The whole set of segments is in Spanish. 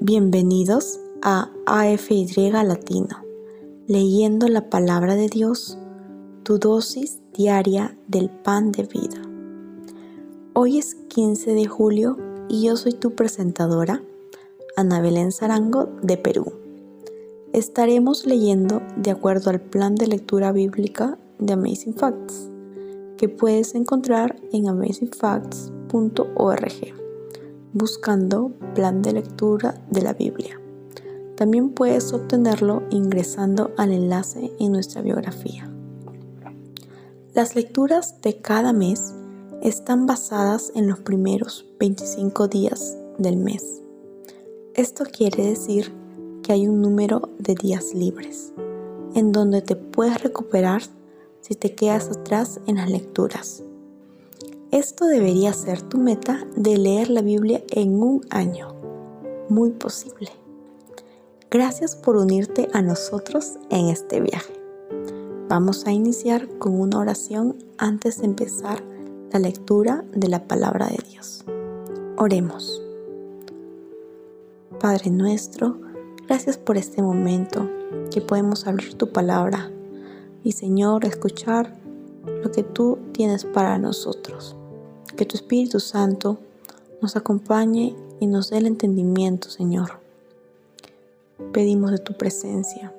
Bienvenidos a AFY Latino, leyendo la palabra de Dios, tu dosis diaria del pan de vida. Hoy es 15 de julio y yo soy tu presentadora, Ana Belén Zarango de Perú. Estaremos leyendo de acuerdo al plan de lectura bíblica de Amazing Facts, que puedes encontrar en amazingfacts.org buscando plan de lectura de la Biblia. También puedes obtenerlo ingresando al enlace en nuestra biografía. Las lecturas de cada mes están basadas en los primeros 25 días del mes. Esto quiere decir que hay un número de días libres, en donde te puedes recuperar si te quedas atrás en las lecturas. Esto debería ser tu meta de leer la Biblia en un año. Muy posible. Gracias por unirte a nosotros en este viaje. Vamos a iniciar con una oración antes de empezar la lectura de la palabra de Dios. Oremos. Padre nuestro, gracias por este momento que podemos abrir tu palabra y Señor, escuchar lo que tú tienes para nosotros. Que tu Espíritu Santo nos acompañe y nos dé el entendimiento, Señor. Pedimos de tu presencia.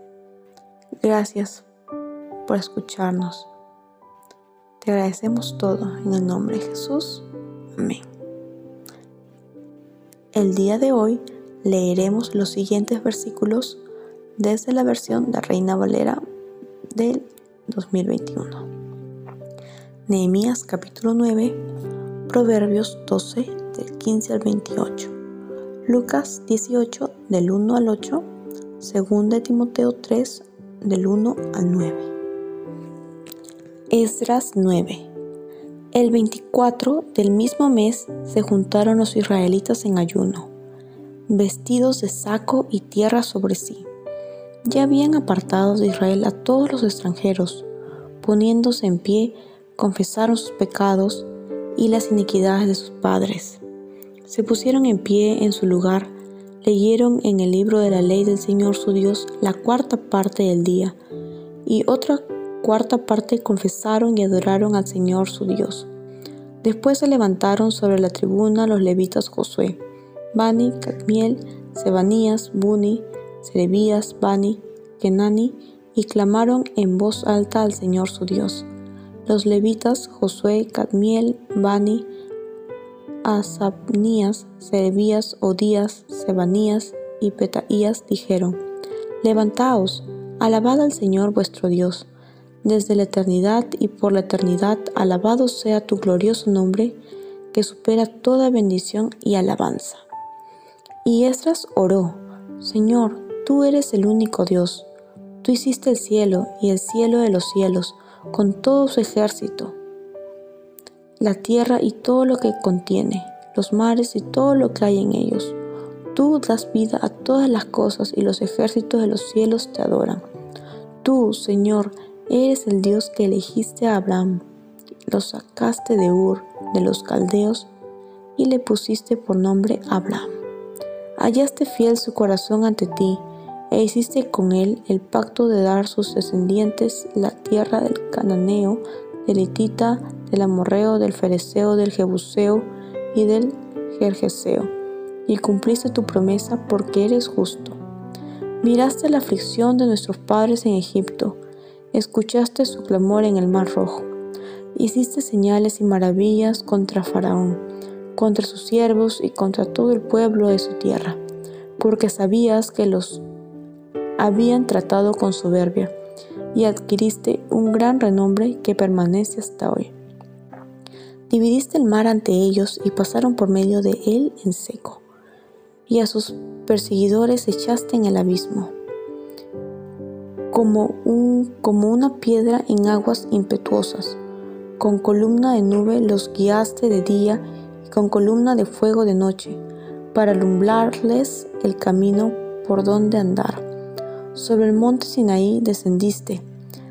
Gracias por escucharnos. Te agradecemos todo en el nombre de Jesús. Amén. El día de hoy leeremos los siguientes versículos desde la versión de Reina Valera del 2021. Nehemías capítulo 9 Proverbios 12 del 15 al 28, Lucas 18 del 1 al 8, 2 de Timoteo 3 del 1 al 9. Esdras 9. El 24 del mismo mes se juntaron los israelitas en ayuno, vestidos de saco y tierra sobre sí. Ya habían apartado de Israel a todos los extranjeros, poniéndose en pie, confesaron sus pecados, y las iniquidades de sus padres. Se pusieron en pie en su lugar, leyeron en el libro de la ley del Señor su Dios la cuarta parte del día, y otra cuarta parte confesaron y adoraron al Señor su Dios. Después se levantaron sobre la tribuna los levitas Josué, Bani, Cadmiel, Sebanías, Buni, Serebías, Bani, Kenani, y clamaron en voz alta al Señor su Dios. Los levitas Josué, Cadmiel, Bani, Asabnías, Serebías, Odías, Sebanías y Petaías dijeron, Levantaos, alabad al Señor vuestro Dios, desde la eternidad y por la eternidad alabado sea tu glorioso nombre, que supera toda bendición y alabanza. Y Esdras oró, Señor, tú eres el único Dios, tú hiciste el cielo y el cielo de los cielos, con todo su ejército, la tierra y todo lo que contiene, los mares y todo lo que hay en ellos. Tú das vida a todas las cosas y los ejércitos de los cielos te adoran. Tú, Señor, eres el Dios que elegiste a Abraham, lo sacaste de Ur, de los caldeos, y le pusiste por nombre Abraham. Hallaste fiel su corazón ante ti, e hiciste con él el pacto de dar a sus descendientes la tierra del cananeo, del hitita, del amorreo, del fereceo, del jebuseo y del jerjeseo, y cumpliste tu promesa porque eres justo. Miraste la aflicción de nuestros padres en Egipto, escuchaste su clamor en el mar rojo, hiciste señales y maravillas contra Faraón, contra sus siervos y contra todo el pueblo de su tierra, porque sabías que los habían tratado con soberbia, y adquiriste un gran renombre que permanece hasta hoy. Dividiste el mar ante ellos y pasaron por medio de él en seco, y a sus perseguidores echaste en el abismo. Como, un, como una piedra en aguas impetuosas, con columna de nube los guiaste de día y con columna de fuego de noche, para alumbrarles el camino por donde andar. Sobre el monte Sinaí descendiste,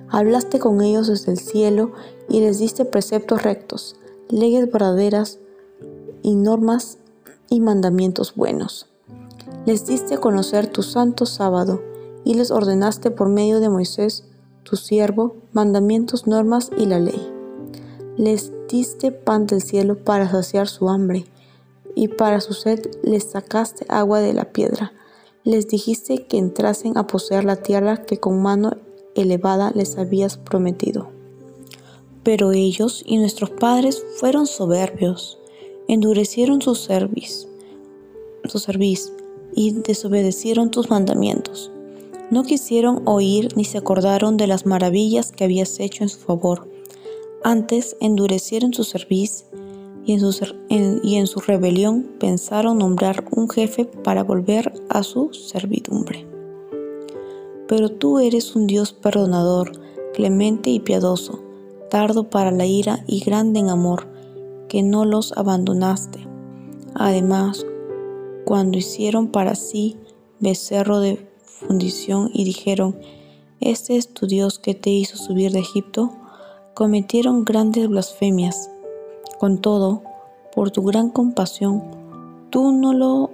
hablaste con ellos desde el cielo y les diste preceptos rectos, leyes verdaderas y normas y mandamientos buenos. Les diste a conocer tu santo sábado y les ordenaste por medio de Moisés, tu siervo, mandamientos, normas y la ley. Les diste pan del cielo para saciar su hambre, y para su sed les sacaste agua de la piedra. Les dijiste que entrasen a poseer la tierra que con mano elevada les habías prometido. Pero ellos y nuestros padres fueron soberbios, endurecieron su cerviz, su cerviz y desobedecieron tus mandamientos. No quisieron oír ni se acordaron de las maravillas que habías hecho en su favor. Antes endurecieron su cerviz y en, su, rebelión pensaron nombrar un jefe para volver a su servidumbre. Pero tú eres un Dios perdonador, clemente y piadoso, tardo para la ira y grande en amor, que no los abandonaste. Además, cuando hicieron para sí becerro de fundición y dijeron, Este es tu Dios que te hizo subir de Egipto, cometieron grandes blasfemias. Con todo, por tu gran compasión, tú no, lo,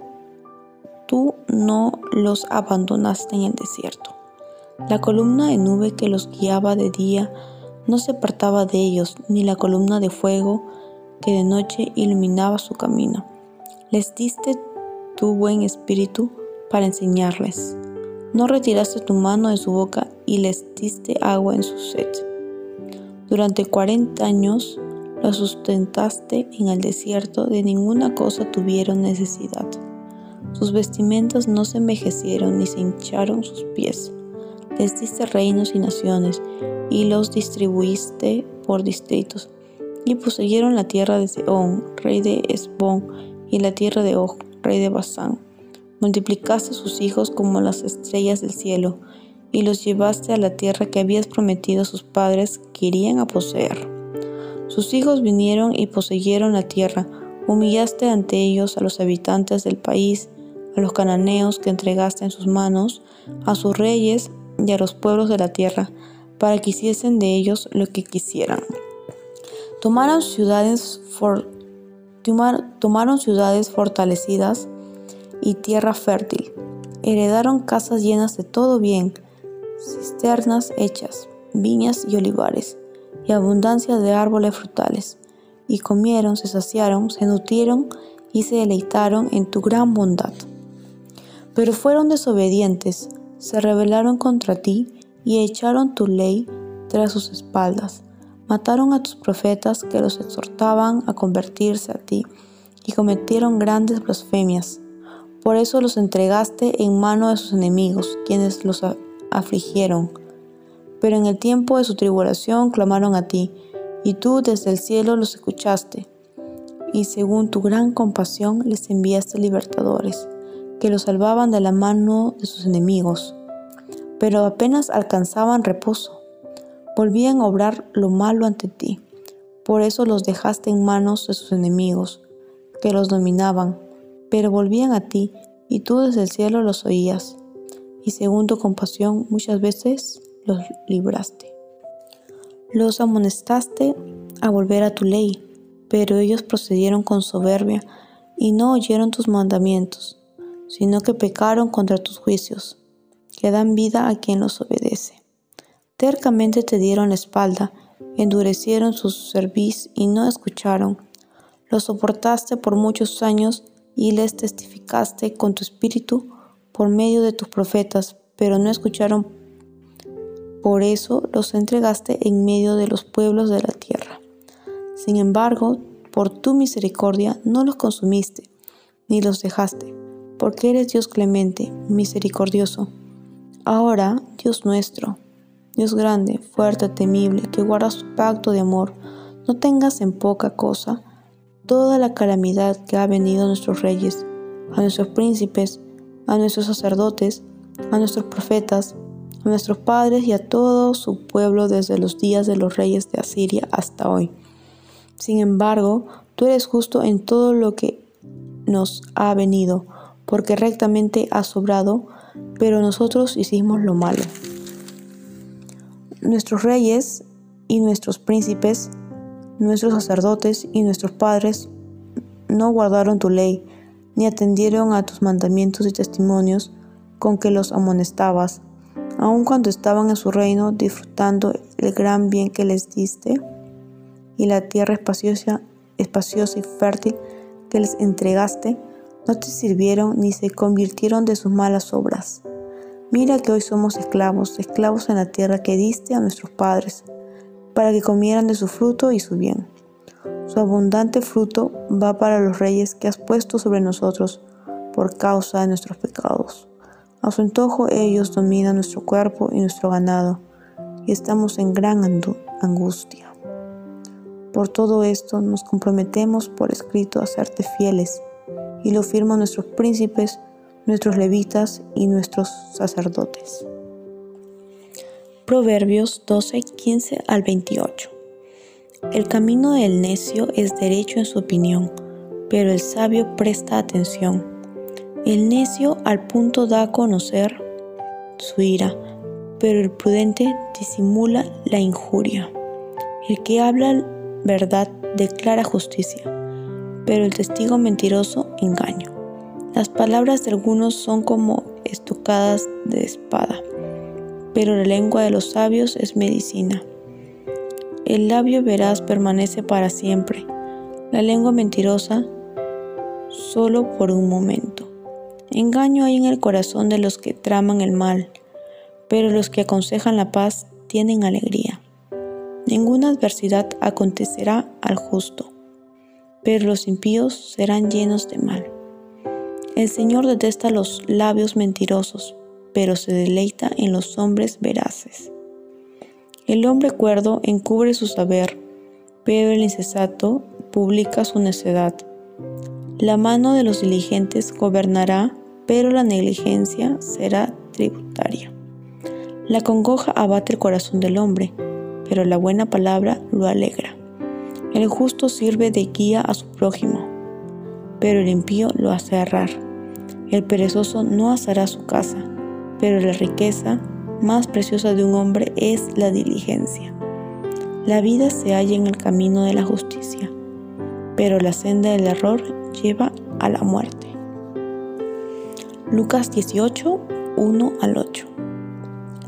tú no los abandonaste en el desierto. La columna de nube que los guiaba de día no se apartaba de ellos, ni la columna de fuego que de noche iluminaba su camino. Les diste tu buen espíritu para enseñarles. No retiraste tu mano de su boca y les diste agua en su sed. Durante cuarenta años los sustentaste en el desierto, de ninguna cosa tuvieron necesidad. Sus vestimentas no se envejecieron ni se hincharon sus pies. Les diste reinos y naciones y los distribuiste por distritos. Y poseyeron la tierra de Seón, rey de Esbón, y la tierra de Og, rey de Basán multiplicaste sus hijos como las estrellas del cielo, y los llevaste a la tierra que habías prometido a sus padres que irían a poseer. Sus hijos vinieron y poseyeron la tierra, humillaste ante ellos a los habitantes del país, a los cananeos que entregaste en sus manos, a sus reyes y a los pueblos de la tierra, para que hiciesen de ellos lo que quisieran. Tomaron ciudades, tomaron ciudades fortalecidas, y tierra fértil. Heredaron casas llenas de todo bien, cisternas hechas, viñas y olivares, y abundancia de árboles frutales. Y comieron, se saciaron, se nutrieron y se deleitaron en tu gran bondad. Pero fueron desobedientes, se rebelaron contra ti y echaron tu ley tras sus espaldas. Mataron a tus profetas que los exhortaban a convertirse a ti y cometieron grandes blasfemias. Por eso los entregaste en mano de sus enemigos, quienes los afligieron. Pero en el tiempo de su tribulación clamaron a ti, y tú desde el cielo los escuchaste. Y según tu gran compasión les enviaste libertadores, que los salvaban de la mano de sus enemigos. Pero apenas alcanzaban reposo, volvían a obrar lo malo ante ti. Por eso los dejaste en manos de sus enemigos, que los dominaban pero volvían a ti, y tú desde el cielo los oías, y según tu compasión muchas veces los libraste. Los amonestaste a volver a tu ley, pero ellos procedieron con soberbia y no oyeron tus mandamientos, sino que pecaron contra tus juicios, que dan vida a quien los obedece. Tercamente te dieron la espalda, endurecieron su cerviz y no escucharon. Los soportaste por muchos años y les testificaste con tu espíritu por medio de tus profetas, pero no escucharon. Por eso los entregaste en medio de los pueblos de la tierra. Sin embargo, por tu misericordia no los consumiste, ni los dejaste, porque eres Dios clemente, misericordioso. Ahora, Dios nuestro, Dios grande, fuerte, temible, que guarda su pacto de amor, no tengas en poca cosa toda la calamidad que ha venido a nuestros reyes, a nuestros príncipes, a nuestros sacerdotes, a nuestros profetas, a nuestros padres y a todo su pueblo desde los días de los reyes de Asiria hasta hoy. Sin embargo, tú eres justo en todo lo que nos ha venido, porque rectamente has sobrado, pero nosotros hicimos lo malo. Nuestros reyes y nuestros príncipes Nuestros sacerdotes y nuestros padres no guardaron tu ley, ni atendieron a tus mandamientos y testimonios con que los amonestabas, aun cuando estaban en su reino disfrutando el gran bien que les diste y la tierra espaciosa, espaciosa y fértil que les entregaste, no te sirvieron ni se convirtieron de sus malas obras. Mira que hoy somos esclavos, esclavos en la tierra que diste a nuestros padres, para que comieran de su fruto y su bien. Su abundante fruto va para los reyes que has puesto sobre nosotros por causa de nuestros pecados. A su antojo ellos dominan nuestro cuerpo y nuestro ganado, y estamos en gran angustia. Por todo esto nos comprometemos por escrito a serte fieles, y lo firman nuestros príncipes, nuestros levitas y nuestros sacerdotes. Proverbios 12, 15 al 28. El camino del necio es derecho en su opinión, pero el sabio presta atención. El necio al punto da a conocer su ira, pero el prudente disimula la injuria. El que habla verdad declara justicia, pero el testigo mentiroso engaño. Las palabras de algunos son como estocadas de espada, pero la lengua de los sabios es medicina. El labio veraz permanece para siempre, la lengua mentirosa solo por un momento. Engaño hay en el corazón de los que traman el mal, pero los que aconsejan la paz tienen alegría. Ninguna adversidad acontecerá al justo, pero los impíos serán llenos de mal. El Señor detesta los labios mentirosos, pero se deleita en los hombres veraces. El hombre cuerdo encubre su saber, pero el insensato publica su necedad. La mano de los diligentes gobernará pero la negligencia será tributaria. La congoja abate el corazón del hombre, pero la buena palabra lo alegra. El justo sirve de guía a su prójimo, pero el impío lo hace errar. El perezoso no asará su casa, pero la riqueza más preciosa de un hombre es la diligencia. La vida se halla en el camino de la justicia, pero la senda del error lleva a la muerte. Lucas 18, 1 al 8.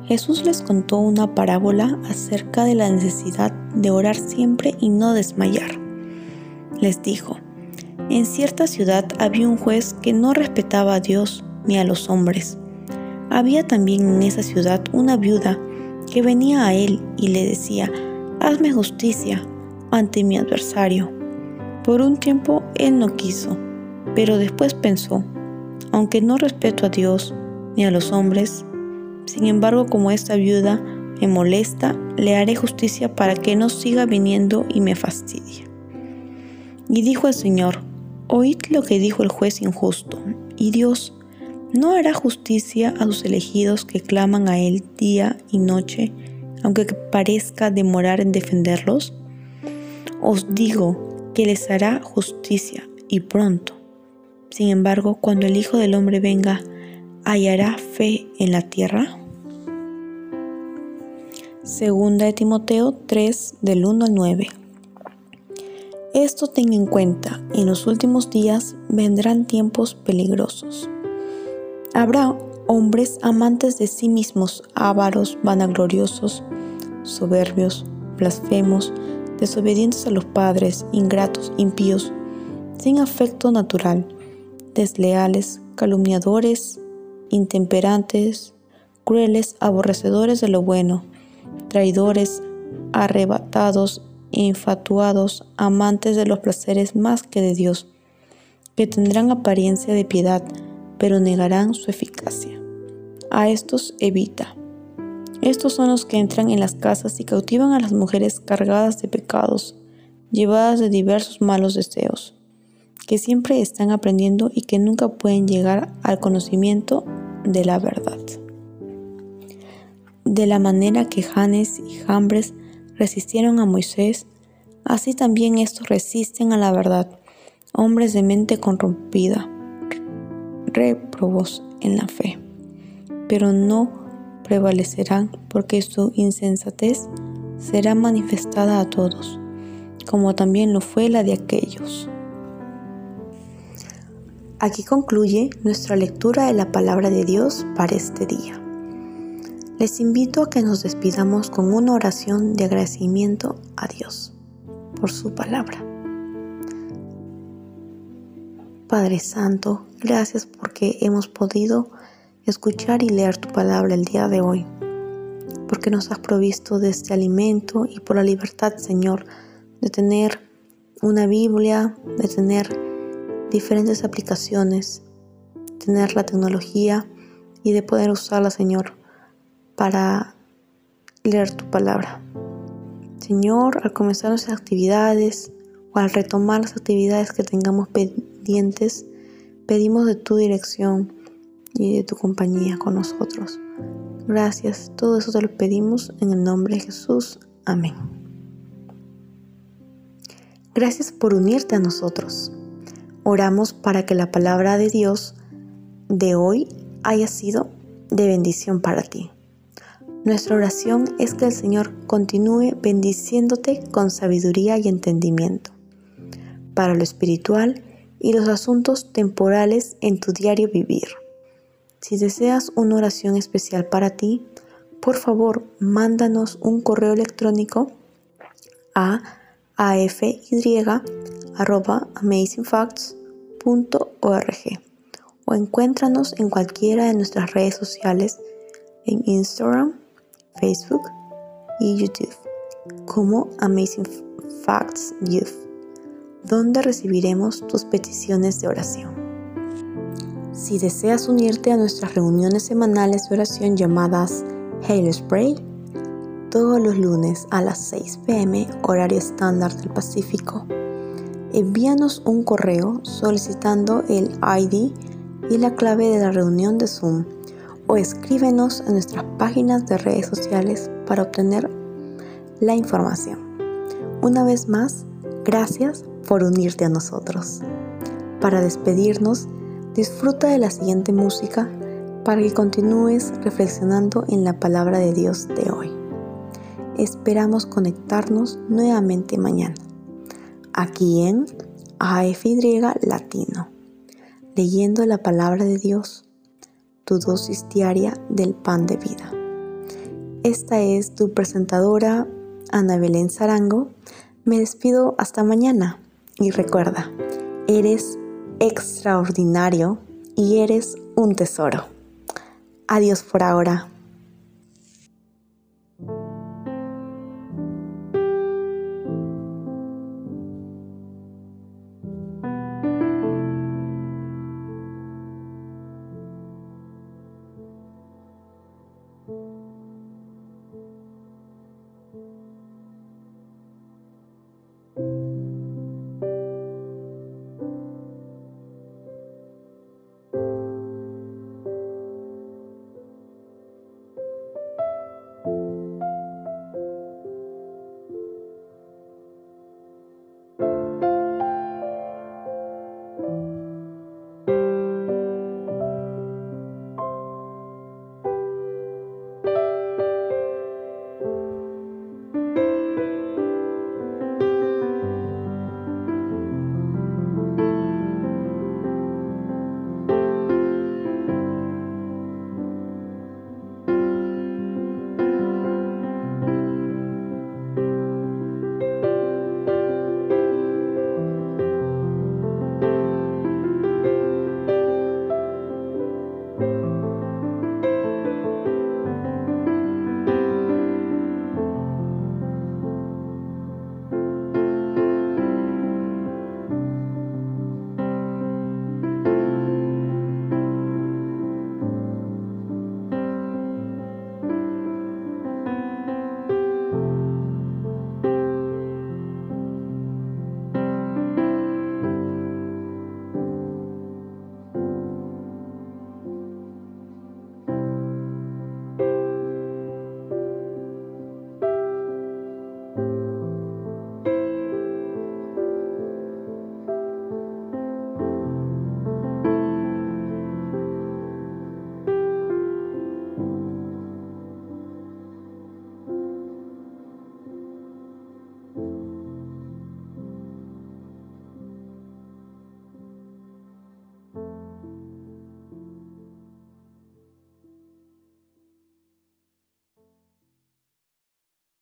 Jesús les contó una parábola acerca de la necesidad de orar siempre y no desmayar. Les dijo, en cierta ciudad había un juez que no respetaba a Dios ni a los hombres. Había también en esa ciudad una viuda que venía a él y le decía, hazme justicia ante mi adversario. Por un tiempo él no quiso, pero después pensó, aunque no respeto a Dios ni a los hombres, sin embargo como esta viuda me molesta, le haré justicia para que no siga viniendo y me fastidie. Y dijo el Señor, oíd lo que dijo el juez injusto, y Dios no hará justicia a sus elegidos que claman a Él día y noche, aunque parezca demorar en defenderlos. Os digo que les hará justicia y pronto. Sin embargo, cuando el Hijo del Hombre venga, ¿hallará fe en la tierra? Segunda de Timoteo 3 del 1 al 9. Esto ten en cuenta, en los últimos días vendrán tiempos peligrosos. Habrá hombres amantes de sí mismos, ávaros, vanagloriosos, soberbios, blasfemos, desobedientes a los padres, ingratos, impíos, sin afecto natural desleales, calumniadores, intemperantes, crueles, aborrecedores de lo bueno, traidores, arrebatados, infatuados, amantes de los placeres más que de Dios, que tendrán apariencia de piedad, pero negarán su eficacia. A estos evita. Estos son los que entran en las casas y cautivan a las mujeres cargadas de pecados, llevadas de diversos malos deseos que siempre están aprendiendo y que nunca pueden llegar al conocimiento de la verdad. De la manera que Janes y Jambres resistieron a Moisés, así también estos resisten a la verdad, hombres de mente corrompida, reprobos en la fe, pero no prevalecerán porque su insensatez será manifestada a todos, como también lo fue la de aquellos. Aquí concluye nuestra lectura de la palabra de Dios para este día. Les invito a que nos despidamos con una oración de agradecimiento a Dios por su palabra. Padre Santo, gracias porque hemos podido escuchar y leer tu palabra el día de hoy, porque nos has provisto de este alimento y por la libertad, Señor, de tener una Biblia, de tener diferentes aplicaciones, tener la tecnología y de poder usarla, Señor, para leer tu palabra. Señor, al comenzar nuestras actividades o al retomar las actividades que tengamos pendientes, pedimos de tu dirección y de tu compañía con nosotros. Gracias, todo eso te lo pedimos en el nombre de Jesús. Amén. Gracias por unirte a nosotros. Oramos para que la palabra de Dios de hoy haya sido de bendición para ti. Nuestra oración es que el Señor continúe bendiciéndote con sabiduría y entendimiento para lo espiritual y los asuntos temporales en tu diario vivir. Si deseas una oración especial para ti, por favor, mándanos un correo electrónico a afy.amazingfacts.org o encuéntranos en cualquiera de nuestras redes sociales en Instagram, Facebook y YouTube como Amazing Facts Youth, donde recibiremos tus peticiones de oración. Si deseas unirte a nuestras reuniones semanales de oración llamadas Hail Spray, todos los lunes a las 6 pm horario estándar del Pacífico, envíanos un correo solicitando el ID y la clave de la reunión de Zoom o escríbenos en nuestras páginas de redes sociales para obtener la información. Una vez más, gracias por unirte a nosotros. Para despedirnos, disfruta de la siguiente música para que continúes reflexionando en la palabra de Dios de hoy. Esperamos conectarnos nuevamente mañana, aquí en AFY Latino, leyendo la palabra de Dios tu dosis diaria del pan de vida. Esta es tu presentadora Ana Belén Zarango. Me despido hasta mañana y recuerda, eres extraordinario y eres un tesoro. Adiós por ahora.